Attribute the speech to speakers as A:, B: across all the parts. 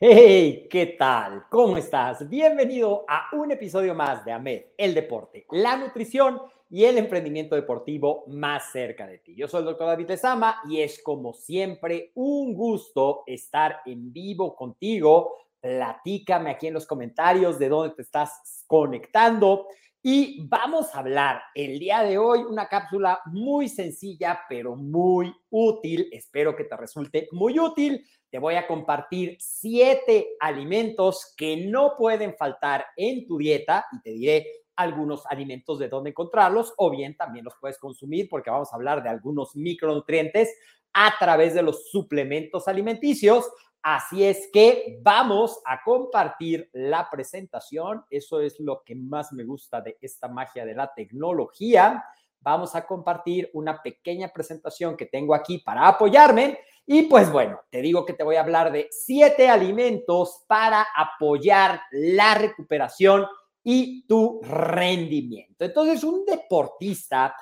A: Hey, ¿qué tal? ¿Cómo estás? Bienvenido a un episodio más de AMED, el deporte, la nutrición y el emprendimiento deportivo más cerca de ti. Yo soy el doctor David Lezama y es como siempre un gusto estar en vivo contigo. Platícame aquí en los comentarios de dónde te estás conectando. Y vamos a hablar el día de hoy una cápsula muy sencilla, pero muy útil. Espero que te resulte muy útil te voy a compartir siete alimentos que no pueden faltar en tu dieta y te diré algunos alimentos de dónde encontrarlos o bien también los puedes consumir porque vamos a hablar de algunos micronutrientes a través de los suplementos alimenticios. Así es que vamos a compartir la presentación. Eso es lo que más me gusta de esta magia de la tecnología. Vamos a compartir una pequeña presentación que tengo aquí para apoyarme y pues bueno, te digo que te voy a hablar de siete alimentos para apoyar la recuperación y tu rendimiento. Entonces, un deportista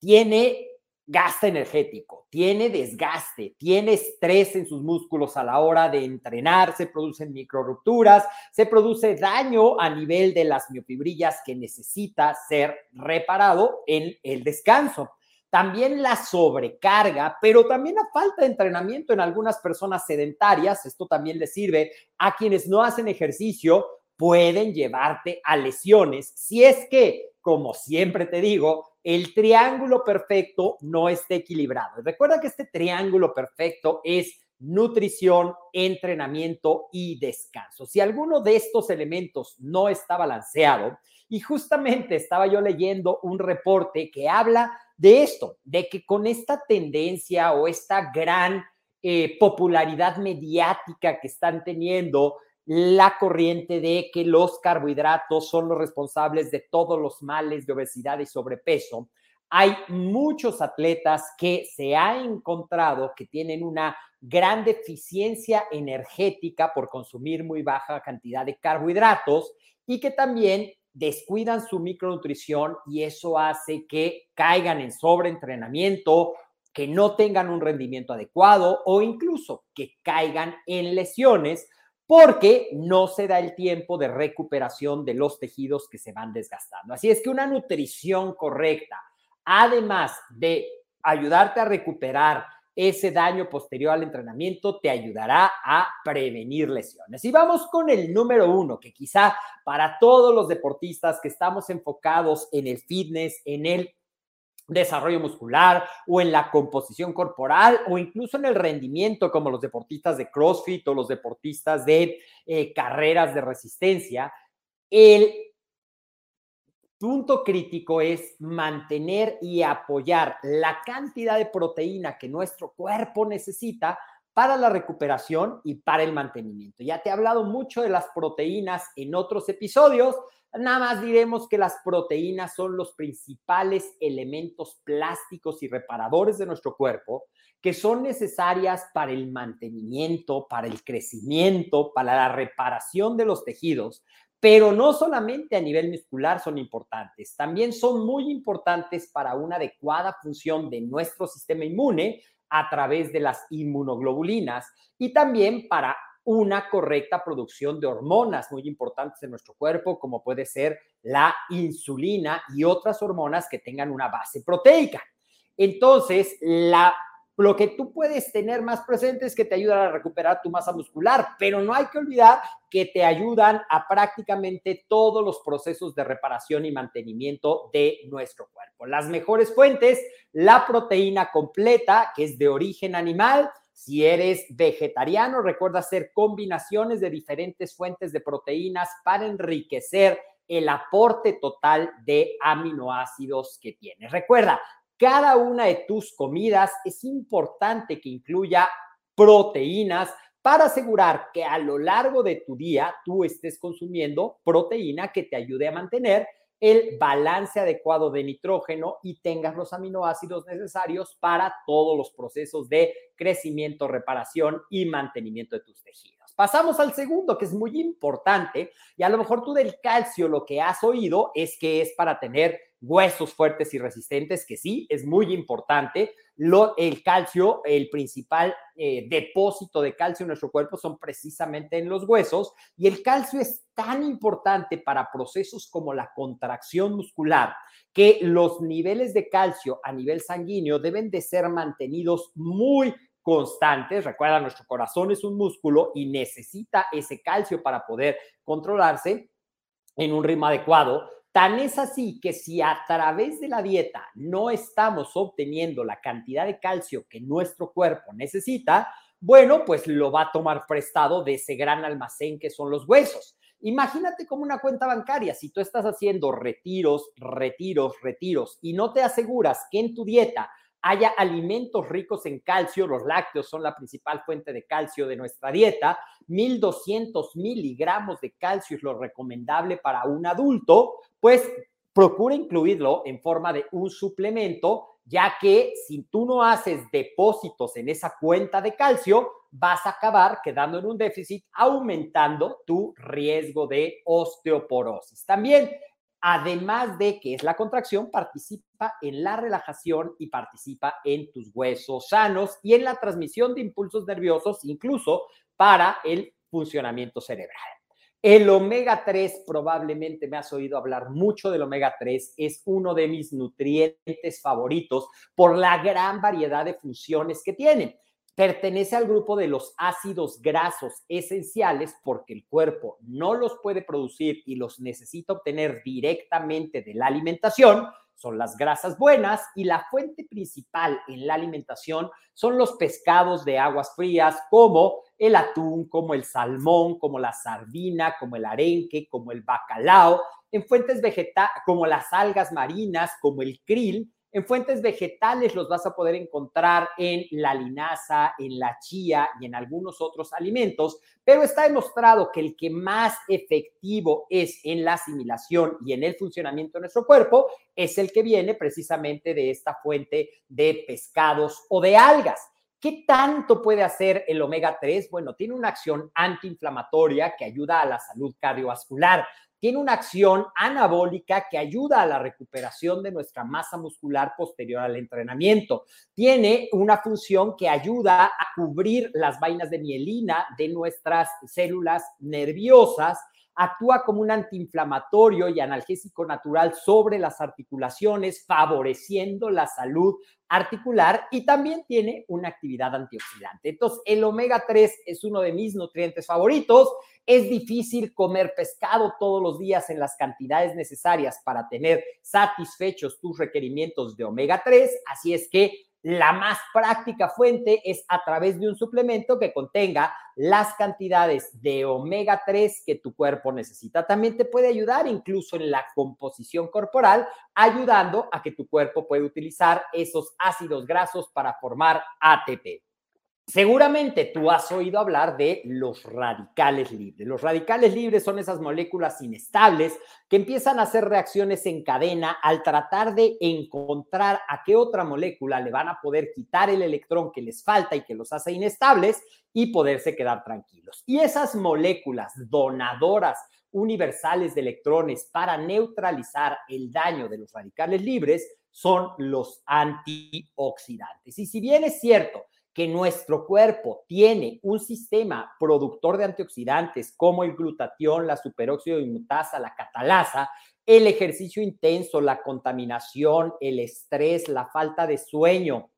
A: tiene gasto energético, tiene desgaste, tiene estrés en sus músculos a la hora de entrenar, se producen microrupturas, se produce daño a nivel de las miofibrillas que necesita ser reparado en el descanso. También la sobrecarga, pero también la falta de entrenamiento en algunas personas sedentarias, esto también le sirve a quienes no hacen ejercicio, pueden llevarte a lesiones. Si es que, como siempre te digo, el triángulo perfecto no esté equilibrado. Recuerda que este triángulo perfecto es nutrición, entrenamiento y descanso. Si alguno de estos elementos no está balanceado, y justamente estaba yo leyendo un reporte que habla de esto, de que con esta tendencia o esta gran eh, popularidad mediática que están teniendo la corriente de que los carbohidratos son los responsables de todos los males de obesidad y sobrepeso, hay muchos atletas que se ha encontrado que tienen una gran deficiencia energética por consumir muy baja cantidad de carbohidratos y que también descuidan su micronutrición y eso hace que caigan en sobreentrenamiento, que no tengan un rendimiento adecuado o incluso que caigan en lesiones porque no se da el tiempo de recuperación de los tejidos que se van desgastando. Así es que una nutrición correcta, además de ayudarte a recuperar ese daño posterior al entrenamiento te ayudará a prevenir lesiones. Y vamos con el número uno, que quizá para todos los deportistas que estamos enfocados en el fitness, en el desarrollo muscular o en la composición corporal o incluso en el rendimiento como los deportistas de CrossFit o los deportistas de eh, carreras de resistencia, el punto crítico es mantener y apoyar la cantidad de proteína que nuestro cuerpo necesita para la recuperación y para el mantenimiento. Ya te he hablado mucho de las proteínas en otros episodios, Nada más diremos que las proteínas son los principales elementos plásticos y reparadores de nuestro cuerpo que son necesarias para el mantenimiento, para el crecimiento, para la reparación de los tejidos, pero no solamente a nivel muscular son importantes, también son muy importantes para una adecuada función de nuestro sistema inmune a través de las inmunoglobulinas y también para una correcta producción de hormonas muy importantes en nuestro cuerpo, como puede ser la insulina y otras hormonas que tengan una base proteica. Entonces, la lo que tú puedes tener más presente es que te ayudan a recuperar tu masa muscular, pero no hay que olvidar que te ayudan a prácticamente todos los procesos de reparación y mantenimiento de nuestro cuerpo. Las mejores fuentes, la proteína completa, que es de origen animal. Si eres vegetariano, recuerda hacer combinaciones de diferentes fuentes de proteínas para enriquecer el aporte total de aminoácidos que tienes. Recuerda, cada una de tus comidas es importante que incluya proteínas para asegurar que a lo largo de tu día tú estés consumiendo proteína que te ayude a mantener el balance adecuado de nitrógeno y tengas los aminoácidos necesarios para todos los procesos de crecimiento, reparación y mantenimiento de tus tejidos. Pasamos al segundo, que es muy importante, y a lo mejor tú del calcio lo que has oído es que es para tener huesos fuertes y resistentes, que sí, es muy importante. Lo, el calcio, el principal eh, depósito de calcio en nuestro cuerpo son precisamente en los huesos y el calcio es tan importante para procesos como la contracción muscular que los niveles de calcio a nivel sanguíneo deben de ser mantenidos muy constantes. Recuerda, nuestro corazón es un músculo y necesita ese calcio para poder controlarse en un ritmo adecuado. Tan es así que si a través de la dieta no estamos obteniendo la cantidad de calcio que nuestro cuerpo necesita, bueno, pues lo va a tomar prestado de ese gran almacén que son los huesos. Imagínate como una cuenta bancaria, si tú estás haciendo retiros, retiros, retiros y no te aseguras que en tu dieta haya alimentos ricos en calcio, los lácteos son la principal fuente de calcio de nuestra dieta, 1200 miligramos de calcio es lo recomendable para un adulto, pues procura incluirlo en forma de un suplemento, ya que si tú no haces depósitos en esa cuenta de calcio, vas a acabar quedando en un déficit, aumentando tu riesgo de osteoporosis. También además de que es la contracción, participa en la relajación y participa en tus huesos sanos y en la transmisión de impulsos nerviosos, incluso para el funcionamiento cerebral. El omega 3, probablemente me has oído hablar mucho del omega 3, es uno de mis nutrientes favoritos por la gran variedad de funciones que tiene. Pertenece al grupo de los ácidos grasos esenciales porque el cuerpo no los puede producir y los necesita obtener directamente de la alimentación. Son las grasas buenas y la fuente principal en la alimentación son los pescados de aguas frías como el atún, como el salmón, como la sardina, como el arenque, como el bacalao, en fuentes vegetales como las algas marinas, como el krill en fuentes vegetales los vas a poder encontrar en la linaza, en la chía y en algunos otros alimentos, pero está demostrado que el que más efectivo es en la asimilación y en el funcionamiento de nuestro cuerpo es el que viene precisamente de esta fuente de pescados o de algas. ¿Qué tanto puede hacer el omega 3? Bueno, tiene una acción antiinflamatoria que ayuda a la salud cardiovascular tiene una acción anabólica que ayuda a la recuperación de nuestra masa muscular posterior al entrenamiento. Tiene una función que ayuda a cubrir las vainas de mielina de nuestras células nerviosas actúa como un antiinflamatorio y analgésico natural sobre las articulaciones, favoreciendo la salud articular y también tiene una actividad antioxidante. Entonces, el omega 3 es uno de mis nutrientes favoritos. Es difícil comer pescado todos los días en las cantidades necesarias para tener satisfechos tus requerimientos de omega 3, así es que la más práctica fuente es a través de un suplemento que contenga las cantidades de omega 3 que tu cuerpo necesita. También te puede ayudar incluso en la composición corporal, ayudando a que tu cuerpo pueda utilizar esos ácidos grasos para formar ATP. Seguramente tú has oído hablar de los radicales libres. Los radicales libres son esas moléculas inestables que empiezan a hacer reacciones en cadena al tratar de encontrar a qué otra molécula le van a poder quitar el electrón que les falta y que los hace inestables y poderse quedar tranquilos. Y esas moléculas donadoras universales de electrones para neutralizar el daño de los radicales libres son los antioxidantes. Y si bien es cierto que nuestro cuerpo tiene un sistema productor de antioxidantes como el glutatión, la superóxido inmutasa, la catalasa, el ejercicio intenso, la contaminación, el estrés, la falta de sueño,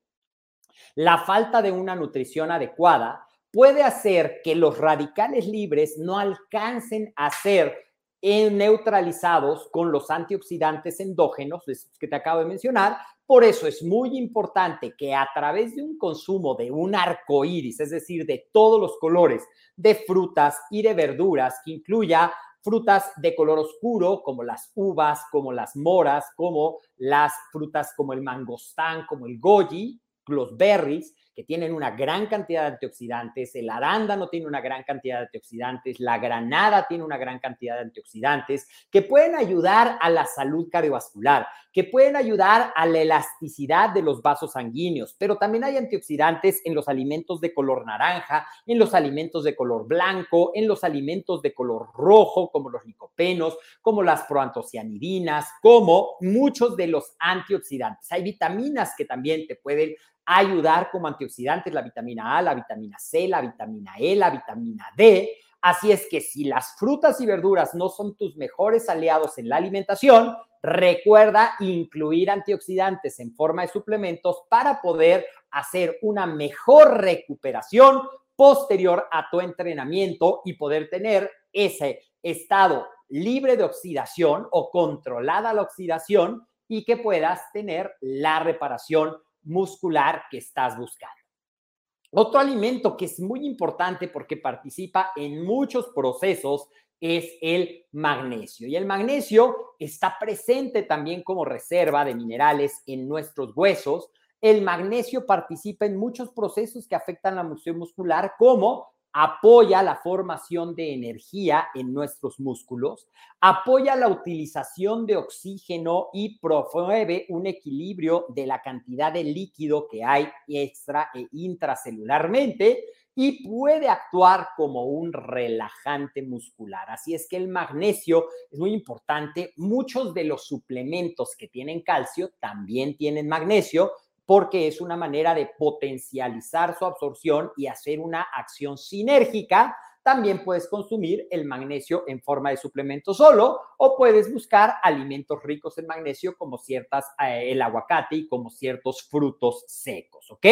A: la falta de una nutrición adecuada, puede hacer que los radicales libres no alcancen a ser neutralizados con los antioxidantes endógenos que te acabo de mencionar. Por eso es muy importante que a través de un consumo de un arco iris, es decir, de todos los colores de frutas y de verduras, que incluya frutas de color oscuro, como las uvas, como las moras, como las frutas como el mangostán, como el goji, los berries, que tienen una gran cantidad de antioxidantes, el arándano tiene una gran cantidad de antioxidantes, la granada tiene una gran cantidad de antioxidantes que pueden ayudar a la salud cardiovascular, que pueden ayudar a la elasticidad de los vasos sanguíneos, pero también hay antioxidantes en los alimentos de color naranja, en los alimentos de color blanco, en los alimentos de color rojo, como los licopenos, como las proantocianidinas, como muchos de los antioxidantes. Hay vitaminas que también te pueden ayudar como antioxidantes la vitamina A, la vitamina C, la vitamina E, la vitamina D. Así es que si las frutas y verduras no son tus mejores aliados en la alimentación, recuerda incluir antioxidantes en forma de suplementos para poder hacer una mejor recuperación posterior a tu entrenamiento y poder tener ese estado libre de oxidación o controlada la oxidación y que puedas tener la reparación muscular que estás buscando. Otro alimento que es muy importante porque participa en muchos procesos es el magnesio. Y el magnesio está presente también como reserva de minerales en nuestros huesos. El magnesio participa en muchos procesos que afectan la función muscular, como apoya la formación de energía en nuestros músculos, apoya la utilización de oxígeno y promueve un equilibrio de la cantidad de líquido que hay extra e intracelularmente y puede actuar como un relajante muscular. Así es que el magnesio es muy importante. Muchos de los suplementos que tienen calcio también tienen magnesio porque es una manera de potencializar su absorción y hacer una acción sinérgica. También puedes consumir el magnesio en forma de suplemento solo o puedes buscar alimentos ricos en magnesio como ciertas, eh, el aguacate y como ciertos frutos secos, ¿ok?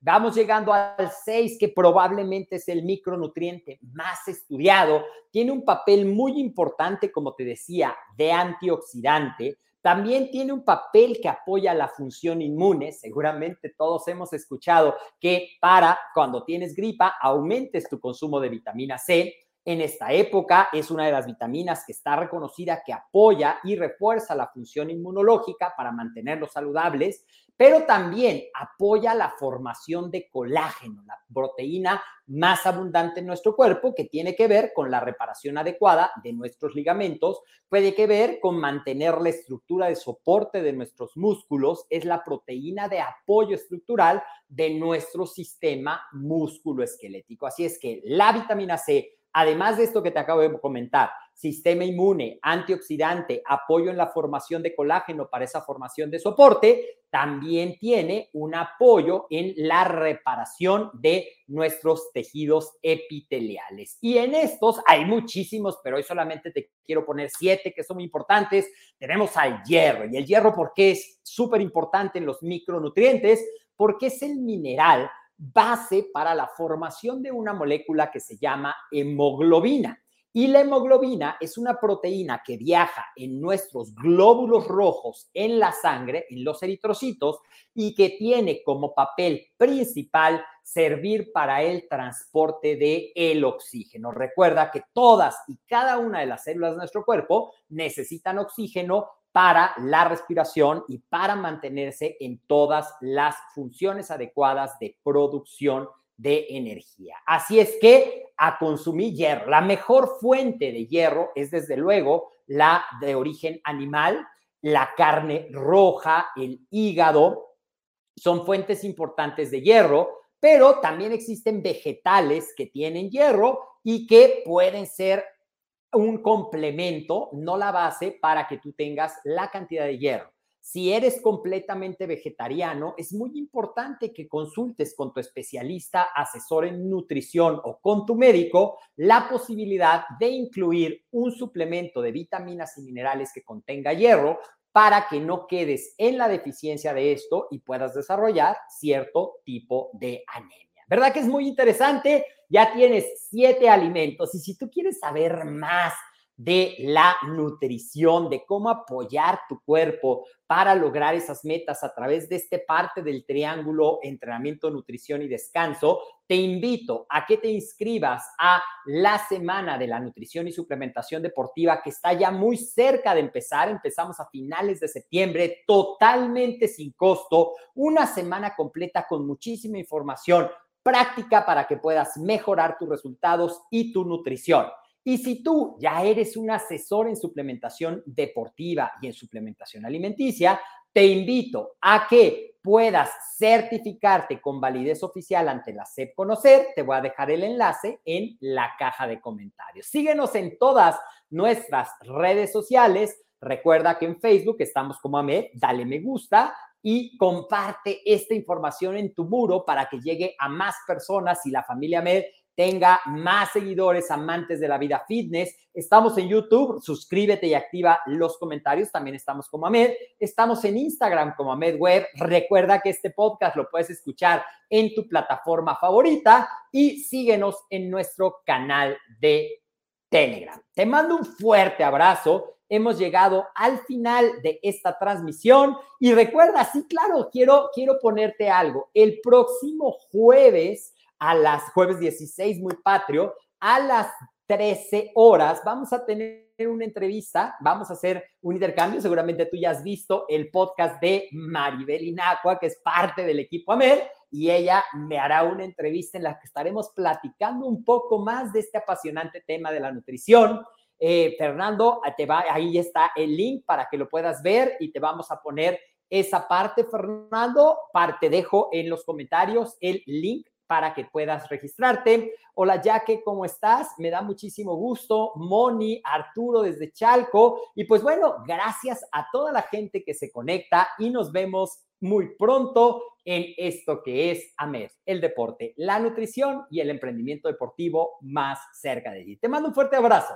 A: Vamos llegando al 6, que probablemente es el micronutriente más estudiado. Tiene un papel muy importante, como te decía, de antioxidante también tiene un papel que apoya la función inmune. Seguramente todos hemos escuchado que para cuando tienes gripa aumentes tu consumo de vitamina C. En esta época es una de las vitaminas que está reconocida que apoya y refuerza la función inmunológica para mantenerlos saludables pero también apoya la formación de colágeno, la proteína más abundante en nuestro cuerpo, que tiene que ver con la reparación adecuada de nuestros ligamentos, puede que ver con mantener la estructura de soporte de nuestros músculos, es la proteína de apoyo estructural de nuestro sistema músculo-esquelético. Así es que la vitamina C, además de esto que te acabo de comentar, sistema inmune, antioxidante, apoyo en la formación de colágeno para esa formación de soporte, también tiene un apoyo en la reparación de nuestros tejidos epiteliales. Y en estos hay muchísimos, pero hoy solamente te quiero poner siete que son muy importantes. Tenemos al hierro. ¿Y el hierro por qué es súper importante en los micronutrientes? Porque es el mineral base para la formación de una molécula que se llama hemoglobina. Y la hemoglobina es una proteína que viaja en nuestros glóbulos rojos en la sangre, en los eritrocitos, y que tiene como papel principal servir para el transporte de el oxígeno. Recuerda que todas y cada una de las células de nuestro cuerpo necesitan oxígeno para la respiración y para mantenerse en todas las funciones adecuadas de producción de energía. Así es que a consumir hierro. La mejor fuente de hierro es desde luego la de origen animal, la carne roja, el hígado, son fuentes importantes de hierro, pero también existen vegetales que tienen hierro y que pueden ser un complemento, no la base, para que tú tengas la cantidad de hierro. Si eres completamente vegetariano, es muy importante que consultes con tu especialista, asesor en nutrición o con tu médico la posibilidad de incluir un suplemento de vitaminas y minerales que contenga hierro para que no quedes en la deficiencia de esto y puedas desarrollar cierto tipo de anemia. ¿Verdad que es muy interesante? Ya tienes siete alimentos y si tú quieres saber más de la nutrición, de cómo apoyar tu cuerpo para lograr esas metas a través de este parte del triángulo entrenamiento, nutrición y descanso, te invito a que te inscribas a la semana de la nutrición y suplementación deportiva que está ya muy cerca de empezar. Empezamos a finales de septiembre, totalmente sin costo, una semana completa con muchísima información práctica para que puedas mejorar tus resultados y tu nutrición. Y si tú ya eres un asesor en suplementación deportiva y en suplementación alimenticia, te invito a que puedas certificarte con validez oficial ante la SEP Conocer. Te voy a dejar el enlace en la caja de comentarios. Síguenos en todas nuestras redes sociales. Recuerda que en Facebook estamos como AMED, dale me gusta y comparte esta información en tu muro para que llegue a más personas y la familia AMED tenga más seguidores, amantes de la vida fitness. Estamos en YouTube, suscríbete y activa los comentarios. También estamos como Ahmed. Estamos en Instagram como Ahmed Web. Recuerda que este podcast lo puedes escuchar en tu plataforma favorita y síguenos en nuestro canal de Telegram. Te mando un fuerte abrazo. Hemos llegado al final de esta transmisión y recuerda, sí, claro, quiero, quiero ponerte algo. El próximo jueves a las jueves 16, muy patrio, a las 13 horas vamos a tener una entrevista, vamos a hacer un intercambio, seguramente tú ya has visto el podcast de Maribel Inacua, que es parte del equipo AMER, y ella me hará una entrevista en la que estaremos platicando un poco más de este apasionante tema de la nutrición. Eh, Fernando, te va, ahí está el link para que lo puedas ver y te vamos a poner esa parte, Fernando. Parte dejo en los comentarios el link para que puedas registrarte. Hola, Jaque, ¿cómo estás? Me da muchísimo gusto. Moni, Arturo desde Chalco. Y pues bueno, gracias a toda la gente que se conecta y nos vemos muy pronto en esto que es AMED, el deporte, la nutrición y el emprendimiento deportivo más cerca de ti. Te mando un fuerte abrazo.